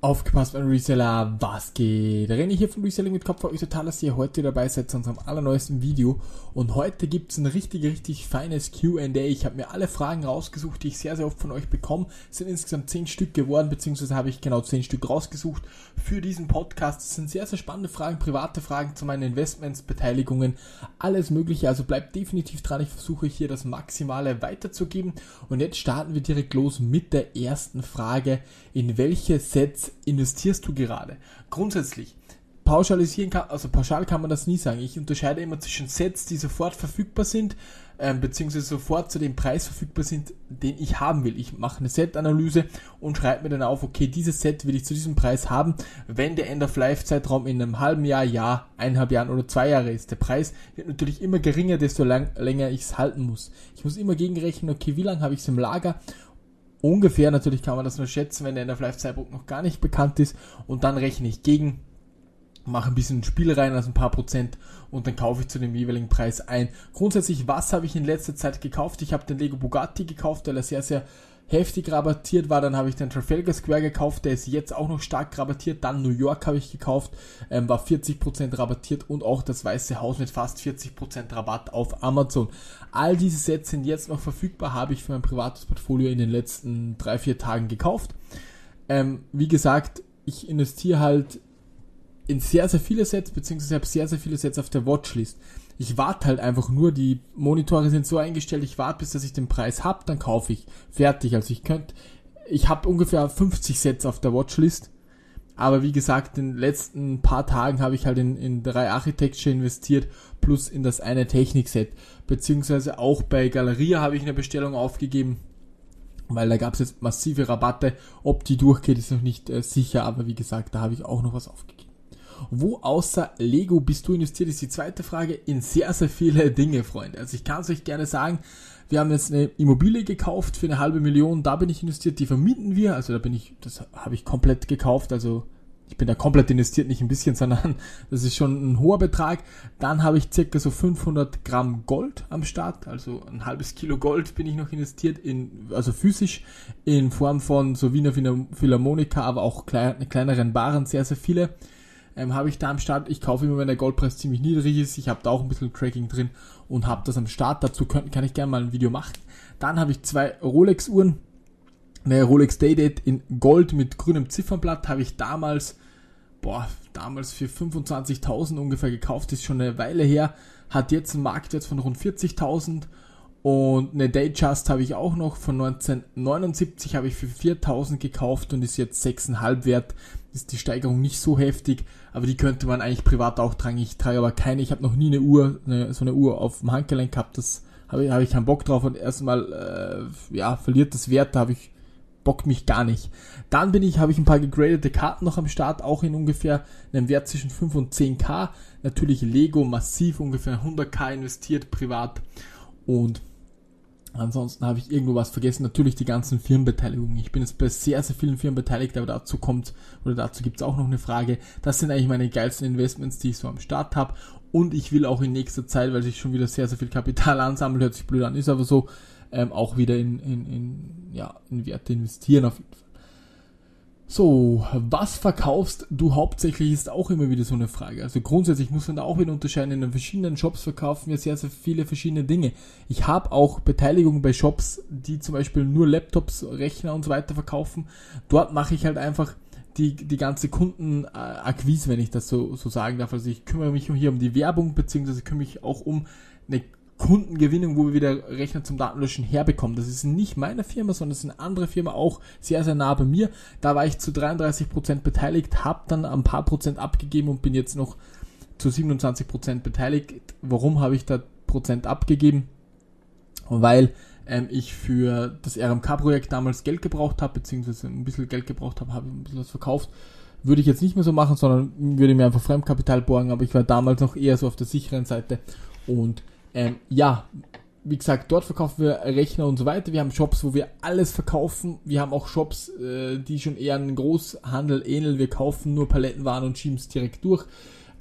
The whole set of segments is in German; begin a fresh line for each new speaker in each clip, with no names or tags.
Aufgepasst, mein Reseller, was geht? René hier von Reselling mit Kopf, euch total, dass ihr heute dabei seid zu unserem allerneuesten Video. Und heute gibt's ein richtig, richtig feines Q&A. Ich habe mir alle Fragen rausgesucht, die ich sehr, sehr oft von euch bekomme. Es sind insgesamt 10 Stück geworden, beziehungsweise habe ich genau 10 Stück rausgesucht für diesen Podcast. Es sind sehr, sehr spannende Fragen, private Fragen zu meinen Investments, Beteiligungen, alles mögliche. Also bleibt definitiv dran, ich versuche hier das Maximale weiterzugeben. Und jetzt starten wir direkt los mit der ersten Frage. In welche Investierst du gerade? Grundsätzlich, pauschalisieren kann, also pauschal kann man das nie sagen. Ich unterscheide immer zwischen Sets, die sofort verfügbar sind, ähm, beziehungsweise sofort zu dem Preis verfügbar sind, den ich haben will. Ich mache eine Set-Analyse und schreibe mir dann auf, okay, dieses Set will ich zu diesem Preis haben, wenn der End-of-Life-Zeitraum in einem halben Jahr, Jahr, eineinhalb Jahren oder zwei Jahre ist. Der Preis wird natürlich immer geringer, desto lang, länger ich es halten muss. Ich muss immer gegenrechnen, okay, wie lange habe ich es im Lager ungefähr, natürlich kann man das nur schätzen, wenn der End of Life Zeitpunkt noch gar nicht bekannt ist und dann rechne ich gegen, mache ein bisschen Spiel rein, also ein paar Prozent und dann kaufe ich zu dem jeweiligen Preis ein. Grundsätzlich, was habe ich in letzter Zeit gekauft? Ich habe den Lego Bugatti gekauft, weil er sehr, sehr heftig rabattiert war. Dann habe ich den Trafalgar Square gekauft, der ist jetzt auch noch stark rabattiert. Dann New York habe ich gekauft, ähm, war 40% rabattiert und auch das Weiße Haus mit fast 40% Rabatt auf Amazon. All diese Sets sind jetzt noch verfügbar, habe ich für mein privates Portfolio in den letzten drei vier Tagen gekauft. Ähm, wie gesagt, ich investiere halt in sehr, sehr viele Sets, beziehungsweise habe sehr, sehr viele Sets auf der Watchlist ich warte halt einfach nur, die Monitore sind so eingestellt, ich warte bis dass ich den Preis hab, dann kaufe ich. Fertig. Also ich könnte, ich habe ungefähr 50 Sets auf der Watchlist. Aber wie gesagt, in den letzten paar Tagen habe ich halt in, in drei Architecture investiert, plus in das eine Technikset. Beziehungsweise auch bei Galeria habe ich eine Bestellung aufgegeben, weil da gab es jetzt massive Rabatte. Ob die durchgeht, ist noch nicht äh, sicher, aber wie gesagt, da habe ich auch noch was aufgegeben. Wo außer Lego bist du investiert, ist die zweite Frage. In sehr, sehr viele Dinge, Freunde. Also ich kann es euch gerne sagen, wir haben jetzt eine Immobilie gekauft für eine halbe Million, da bin ich investiert, die vermieten wir, also da bin ich, das habe ich komplett gekauft, also ich bin da komplett investiert, nicht ein bisschen, sondern das ist schon ein hoher Betrag. Dann habe ich circa so 500 Gramm Gold am Start, also ein halbes Kilo Gold bin ich noch investiert in, also physisch in Form von so Wiener Philharmonika, aber auch klein, kleineren Baren, sehr, sehr viele ähm, habe ich da am Start. Ich kaufe immer, wenn der Goldpreis ziemlich niedrig ist. Ich habe da auch ein bisschen Tracking drin und habe das am Start. Dazu kann, kann ich gerne mal ein Video machen. Dann habe ich zwei Rolex-Uhren. Eine Rolex Daydate in Gold mit grünem Ziffernblatt habe ich damals, boah, damals für 25.000 ungefähr gekauft. Ist schon eine Weile her. Hat jetzt einen Marktwert von rund 40.000 und eine Datejust habe ich auch noch von 1979 habe ich für 4000 gekauft und ist jetzt 6,5 wert. Ist die Steigerung nicht so heftig, aber die könnte man eigentlich privat auch tragen. Ich trage aber keine, ich habe noch nie eine Uhr, eine, so eine Uhr auf dem Handgelenk gehabt, das habe ich, hab ich keinen Bock drauf und erstmal, äh, ja, verliert das Wert, da habe ich bockt mich gar nicht. Dann bin ich, habe ich ein paar gegradete Karten noch am Start, auch in ungefähr einem Wert zwischen 5 und 10k. Natürlich Lego massiv ungefähr 100k investiert privat und Ansonsten habe ich irgendwo was vergessen. Natürlich die ganzen Firmenbeteiligungen. Ich bin jetzt bei sehr, sehr vielen Firmen beteiligt, aber dazu kommt, oder dazu gibt es auch noch eine Frage. Das sind eigentlich meine geilsten Investments, die ich so am Start habe. Und ich will auch in nächster Zeit, weil sich schon wieder sehr, sehr viel Kapital ansammelt, hört sich blöd an, ist aber so, ähm, auch wieder in, in, in, ja, in Werte investieren auf jeden Fall. So, was verkaufst du hauptsächlich ist auch immer wieder so eine Frage. Also grundsätzlich muss man da auch wieder unterscheiden. In den verschiedenen Shops verkaufen wir sehr, sehr viele verschiedene Dinge. Ich habe auch Beteiligungen bei Shops, die zum Beispiel nur Laptops, Rechner und so weiter verkaufen. Dort mache ich halt einfach die, die ganze Kundenakquise, wenn ich das so, so sagen darf. Also ich kümmere mich hier um die Werbung, beziehungsweise kümmere mich auch um eine Kundengewinnung, wo wir wieder Rechner zum Datenlöschen herbekommen. Das ist nicht meine Firma, sondern es ist eine andere Firma, auch sehr, sehr nah bei mir. Da war ich zu 33% beteiligt, habe dann ein paar Prozent abgegeben und bin jetzt noch zu 27% beteiligt. Warum habe ich da Prozent abgegeben? Weil ähm, ich für das RMK-Projekt damals Geld gebraucht habe, beziehungsweise ein bisschen Geld gebraucht habe, habe ein bisschen was verkauft. Würde ich jetzt nicht mehr so machen, sondern würde mir einfach Fremdkapital borgen, aber ich war damals noch eher so auf der sicheren Seite und ähm, ja, wie gesagt, dort verkaufen wir Rechner und so weiter. Wir haben Shops, wo wir alles verkaufen. Wir haben auch Shops, äh, die schon eher einen Großhandel ähneln. Wir kaufen nur Palettenwaren und schieben es direkt durch.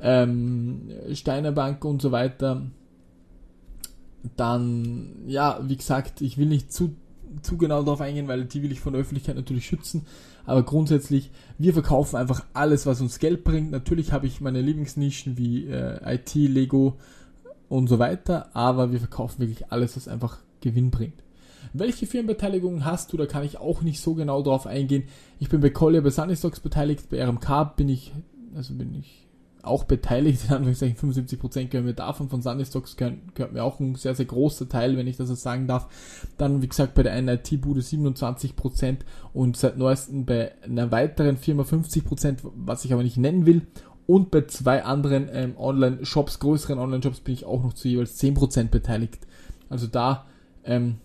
Ähm, Steinerbank und so weiter. Dann, ja, wie gesagt, ich will nicht zu zu genau darauf eingehen, weil die will ich von der Öffentlichkeit natürlich schützen. Aber grundsätzlich, wir verkaufen einfach alles, was uns Geld bringt. Natürlich habe ich meine Lieblingsnischen wie äh, IT, Lego und so weiter, aber wir verkaufen wirklich alles, was einfach Gewinn bringt. Welche Firmenbeteiligungen hast du? Da kann ich auch nicht so genau drauf eingehen. Ich bin bei Collier bei Sunny Stocks beteiligt, bei RMK bin ich, also bin ich auch beteiligt, in Anführungszeichen 75% gehören mir davon, von Sunny Stocks gehört, mir auch ein sehr, sehr großer Teil, wenn ich das so sagen darf. Dann, wie gesagt, bei der einen IT-Bude 27% und seit neuestem bei einer weiteren Firma 50%, was ich aber nicht nennen will. Und bei zwei anderen ähm, Online-Shops, größeren Online-Shops, bin ich auch noch zu jeweils 10% beteiligt. Also da ähm,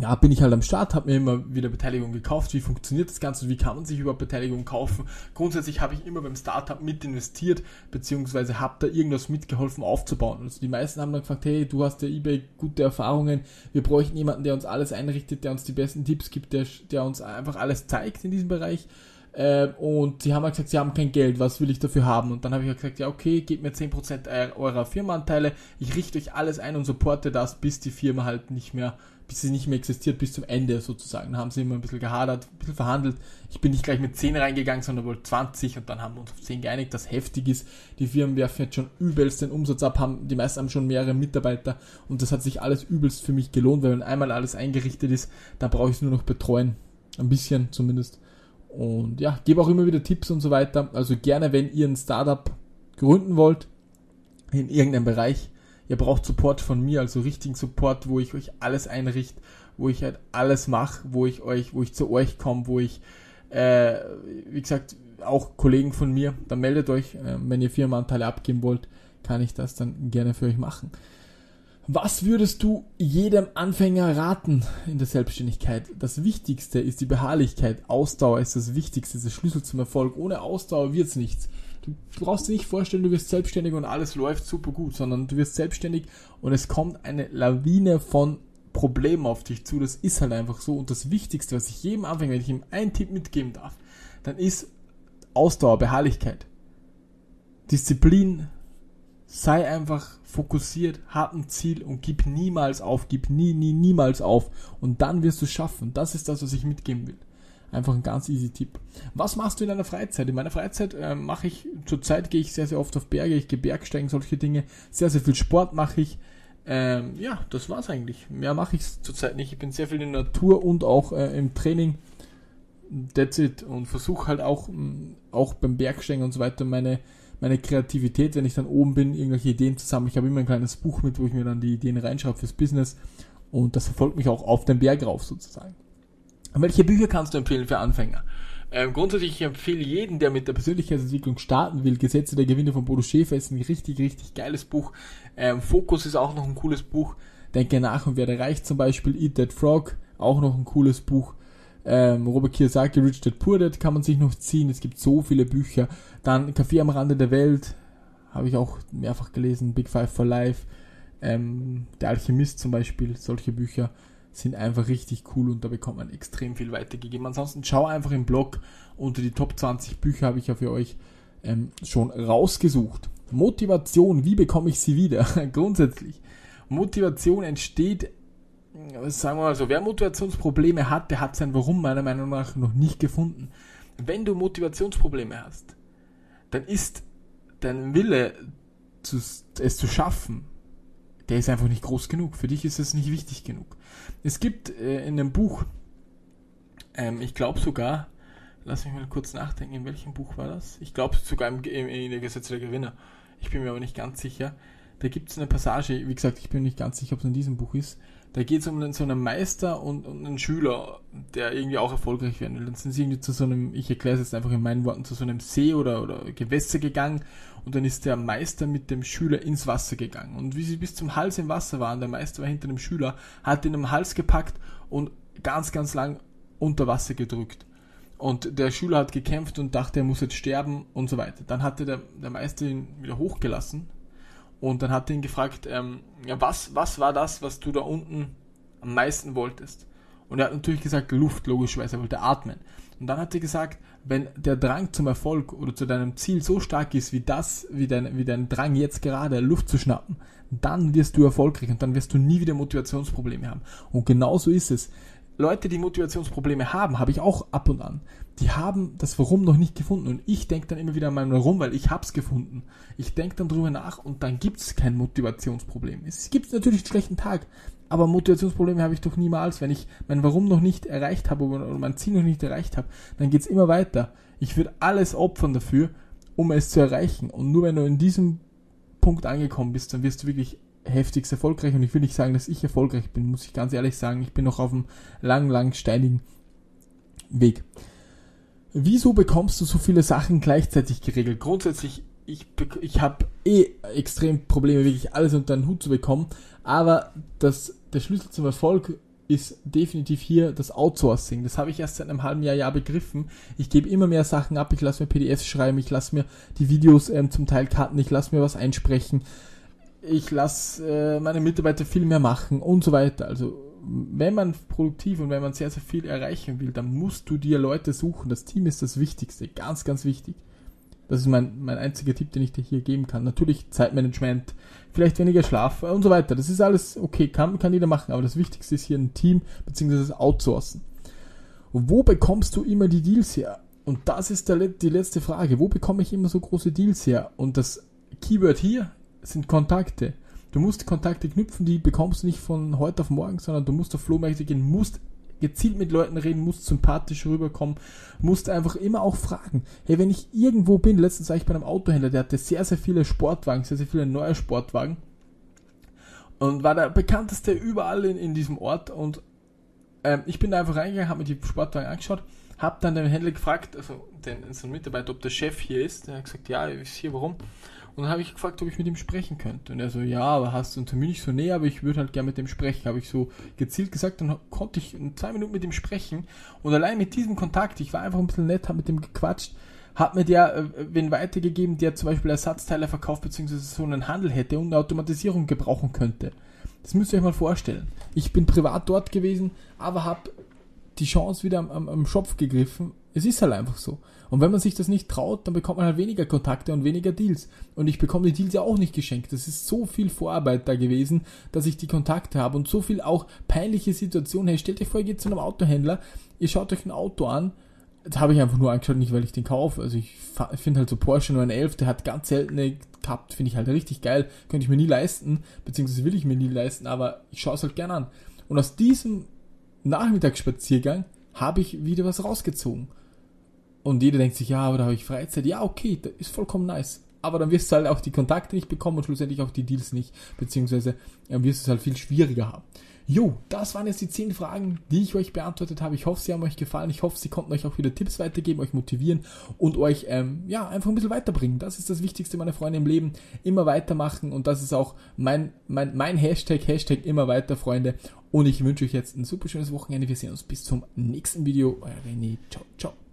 ja, bin ich halt am Start, habe mir immer wieder Beteiligung gekauft. Wie funktioniert das Ganze? Wie kann man sich überhaupt Beteiligung kaufen? Grundsätzlich habe ich immer beim Startup mit investiert, beziehungsweise habe da irgendwas mitgeholfen aufzubauen. Also die meisten haben dann gefragt, hey, du hast ja eBay gute Erfahrungen, wir bräuchten jemanden, der uns alles einrichtet, der uns die besten Tipps gibt, der, der uns einfach alles zeigt in diesem Bereich. Äh, und sie haben halt gesagt, sie haben kein Geld, was will ich dafür haben? Und dann habe ich halt gesagt, ja okay, gebt mir 10% eurer Firmenanteile, ich richte euch alles ein und supporte das, bis die Firma halt nicht mehr bis sie nicht mehr existiert, bis zum Ende sozusagen. Da haben sie immer ein bisschen gehadert, ein bisschen verhandelt. Ich bin nicht gleich mit 10 reingegangen, sondern wohl 20 und dann haben wir uns auf 10 geeinigt, das heftig ist. Die Firmen werfen jetzt schon übelst den Umsatz ab, haben, die meisten haben schon mehrere Mitarbeiter und das hat sich alles übelst für mich gelohnt, weil wenn einmal alles eingerichtet ist, dann brauche ich es nur noch betreuen. Ein bisschen zumindest. Und ja, gebe auch immer wieder Tipps und so weiter. Also gerne, wenn ihr ein Startup gründen wollt, in irgendeinem Bereich, ihr braucht Support von mir, also richtigen Support, wo ich euch alles einrichte, wo ich halt alles mache, wo ich euch, wo ich zu euch komme, wo ich, äh, wie gesagt, auch Kollegen von mir, dann meldet euch, äh, wenn ihr Firmenanteile abgeben wollt, kann ich das dann gerne für euch machen. Was würdest du jedem Anfänger raten in der Selbstständigkeit? Das Wichtigste ist die Beharrlichkeit. Ausdauer ist das Wichtigste, ist der Schlüssel zum Erfolg. Ohne Ausdauer wird's nichts. Du brauchst dir nicht vorstellen, du wirst selbstständig und alles läuft super gut, sondern du wirst selbstständig und es kommt eine Lawine von Problemen auf dich zu. Das ist halt einfach so. Und das Wichtigste, was ich jedem Anfänger, wenn ich ihm einen Tipp mitgeben darf, dann ist Ausdauer, Beharrlichkeit. Disziplin, sei einfach fokussiert, hab ein Ziel und gib niemals auf, gib nie, nie, niemals auf. Und dann wirst du es schaffen. Das ist das, was ich mitgeben will. Einfach ein ganz easy Tipp. Was machst du in deiner Freizeit? In meiner Freizeit äh, mache ich, zurzeit gehe ich sehr, sehr oft auf Berge, ich gehe Bergsteigen, solche Dinge. Sehr, sehr viel Sport mache ich. Ähm, ja, das war's eigentlich. Mehr mache ich zurzeit nicht. Ich bin sehr viel in der Natur und auch äh, im Training. That's it. Und versuche halt auch, mm, auch beim Bergsteigen und so weiter meine, meine Kreativität, wenn ich dann oben bin, irgendwelche Ideen zusammen. Ich habe immer ein kleines Buch mit, wo ich mir dann die Ideen reinschreibe fürs Business. Und das verfolgt mich auch auf den Berg rauf sozusagen. Welche Bücher kannst du empfehlen für Anfänger? Ähm, grundsätzlich ich empfehle jeden, der mit der Persönlichkeitsentwicklung starten will. Gesetze der Gewinne von Bodo Schäfer ist ein richtig, richtig geiles Buch. Ähm, Fokus ist auch noch ein cooles Buch. Denke nach und werde reich zum Beispiel. Eat That Frog, auch noch ein cooles Buch. Ähm, Robert Kiyosaki, Rich Dad Poor Dad kann man sich noch ziehen. Es gibt so viele Bücher. Dann Kaffee am Rande der Welt, habe ich auch mehrfach gelesen. Big Five for Life. Ähm, der Alchemist zum Beispiel, solche Bücher sind einfach richtig cool und da bekommt man extrem viel weitergegeben. Ansonsten schau einfach im Blog unter die Top 20 Bücher habe ich ja für euch ähm, schon rausgesucht. Motivation, wie bekomme ich sie wieder? Grundsätzlich. Motivation entsteht, sagen wir mal so, wer Motivationsprobleme hat, der hat sein Warum meiner Meinung nach noch nicht gefunden. Wenn du Motivationsprobleme hast, dann ist dein Wille, es zu schaffen, der ist einfach nicht groß genug. Für dich ist es nicht wichtig genug. Es gibt äh, in einem Buch, ähm, ich glaube sogar, lass mich mal kurz nachdenken, in welchem Buch war das? Ich glaube sogar im, in der Gesetze der Gewinner. Ich bin mir aber nicht ganz sicher. Da gibt es eine Passage, wie gesagt, ich bin nicht ganz sicher, ob es in diesem Buch ist. Da geht es um so einen Meister und, und, einen Schüler, der irgendwie auch erfolgreich werden will. Dann sind sie irgendwie zu so einem, ich erkläre es jetzt einfach in meinen Worten, zu so einem See oder, oder Gewässer gegangen und dann ist der Meister mit dem Schüler ins Wasser gegangen. Und wie sie bis zum Hals im Wasser waren, der Meister war hinter dem Schüler, hat ihn am Hals gepackt und ganz, ganz lang unter Wasser gedrückt. Und der Schüler hat gekämpft und dachte, er muss jetzt sterben und so weiter. Dann hatte der, der Meister ihn wieder hochgelassen und dann hat er ihn gefragt, ähm, ja, was, was war das, was du da unten am meisten wolltest? Und er hat natürlich gesagt, Luft, logischerweise, er wollte atmen. Und dann hat er gesagt, wenn der Drang zum Erfolg oder zu deinem Ziel so stark ist wie das, wie dein, wie dein Drang jetzt gerade, Luft zu schnappen, dann wirst du erfolgreich und dann wirst du nie wieder Motivationsprobleme haben. Und genauso ist es. Leute, die Motivationsprobleme haben, habe ich auch ab und an. Die haben das Warum noch nicht gefunden und ich denke dann immer wieder an mein Warum, weil ich hab's gefunden. Ich denke dann drüber nach und dann gibt's kein Motivationsproblem. Es gibt natürlich einen schlechten Tag, aber Motivationsprobleme habe ich doch niemals. Wenn ich mein Warum noch nicht erreicht habe oder mein Ziel noch nicht erreicht habe, dann geht's immer weiter. Ich würde alles opfern dafür, um es zu erreichen. Und nur wenn du in diesem Punkt angekommen bist, dann wirst du wirklich heftigst erfolgreich. Und ich will nicht sagen, dass ich erfolgreich bin, muss ich ganz ehrlich sagen. Ich bin noch auf einem lang, lang steinigen Weg. Wieso bekommst du so viele Sachen gleichzeitig geregelt? Grundsätzlich, ich, ich habe eh extrem Probleme, wirklich alles unter den Hut zu bekommen. Aber das, der Schlüssel zum Erfolg ist definitiv hier das Outsourcing. Das habe ich erst seit einem halben Jahr, Jahr begriffen. Ich gebe immer mehr Sachen ab, ich lasse mir PDFs schreiben, ich lasse mir die Videos ähm, zum Teil cutten, ich lasse mir was einsprechen, ich lasse äh, meine Mitarbeiter viel mehr machen und so weiter. Also wenn man produktiv und wenn man sehr, sehr viel erreichen will, dann musst du dir Leute suchen. Das Team ist das Wichtigste, ganz, ganz wichtig. Das ist mein, mein einziger Tipp, den ich dir hier geben kann. Natürlich Zeitmanagement, vielleicht weniger Schlaf und so weiter. Das ist alles okay, kann, kann jeder machen, aber das Wichtigste ist hier ein Team bzw. das Outsourcen. Wo bekommst du immer die Deals her? Und das ist der, die letzte Frage. Wo bekomme ich immer so große Deals her? Und das Keyword hier sind Kontakte. Du musst Kontakte knüpfen, die bekommst du nicht von heute auf morgen, sondern du musst auf Flohmärkte gehen, musst gezielt mit Leuten reden, musst sympathisch rüberkommen, musst einfach immer auch fragen. Hey, wenn ich irgendwo bin, letztens war ich bei einem Autohändler, der hatte sehr, sehr viele Sportwagen, sehr, sehr viele neue Sportwagen und war der bekannteste überall in, in diesem Ort und ähm, ich bin da einfach reingegangen, habe mir die Sportwagen angeschaut, habe dann den Händler gefragt, also den, so Mitarbeiter, ob der Chef hier ist, der hat gesagt, ja, ist hier, warum? Und dann habe ich gefragt, ob ich mit ihm sprechen könnte. Und er so, ja, aber hast du einen Termin nicht so näher, aber ich würde halt gerne mit dem sprechen. Habe ich so gezielt gesagt, dann konnte ich in zwei Minuten mit ihm sprechen. Und allein mit diesem Kontakt, ich war einfach ein bisschen nett, habe mit dem gequatscht, hat mir der äh, wen weitergegeben, der zum Beispiel Ersatzteile verkauft, beziehungsweise so einen Handel hätte und eine Automatisierung gebrauchen könnte. Das müsst ihr euch mal vorstellen. Ich bin privat dort gewesen, aber habe die Chance wieder am, am, am Schopf gegriffen. Es ist halt einfach so. Und wenn man sich das nicht traut, dann bekommt man halt weniger Kontakte und weniger Deals. Und ich bekomme die Deals ja auch nicht geschenkt. Das ist so viel Vorarbeit da gewesen, dass ich die Kontakte habe und so viel auch peinliche Situationen. Hey, stellt euch vor, ihr geht zu einem Autohändler, ihr schaut euch ein Auto an, das habe ich einfach nur angeschaut, nicht weil ich den kaufe. Also ich finde halt so Porsche 911, der hat ganz seltene gehabt, finde ich halt richtig geil. Könnte ich mir nie leisten, beziehungsweise will ich mir nie leisten, aber ich schaue es halt gern an. Und aus diesem Nachmittagsspaziergang habe ich wieder was rausgezogen. Und jeder denkt sich, ja, aber da habe ich Freizeit. Ja, okay, das ist vollkommen nice. Aber dann wirst du halt auch die Kontakte nicht bekommen und schlussendlich auch die Deals nicht, beziehungsweise äh, wirst du es halt viel schwieriger haben. Jo, das waren jetzt die 10 Fragen, die ich euch beantwortet habe. Ich hoffe, sie haben euch gefallen. Ich hoffe, sie konnten euch auch wieder Tipps weitergeben, euch motivieren und euch ähm, ja einfach ein bisschen weiterbringen. Das ist das Wichtigste, meine Freunde im Leben. Immer weitermachen und das ist auch mein, mein, mein Hashtag, Hashtag immer weiter, Freunde. Und ich wünsche euch jetzt ein super schönes Wochenende. Wir sehen uns bis zum nächsten Video. Euer René. Ciao, ciao.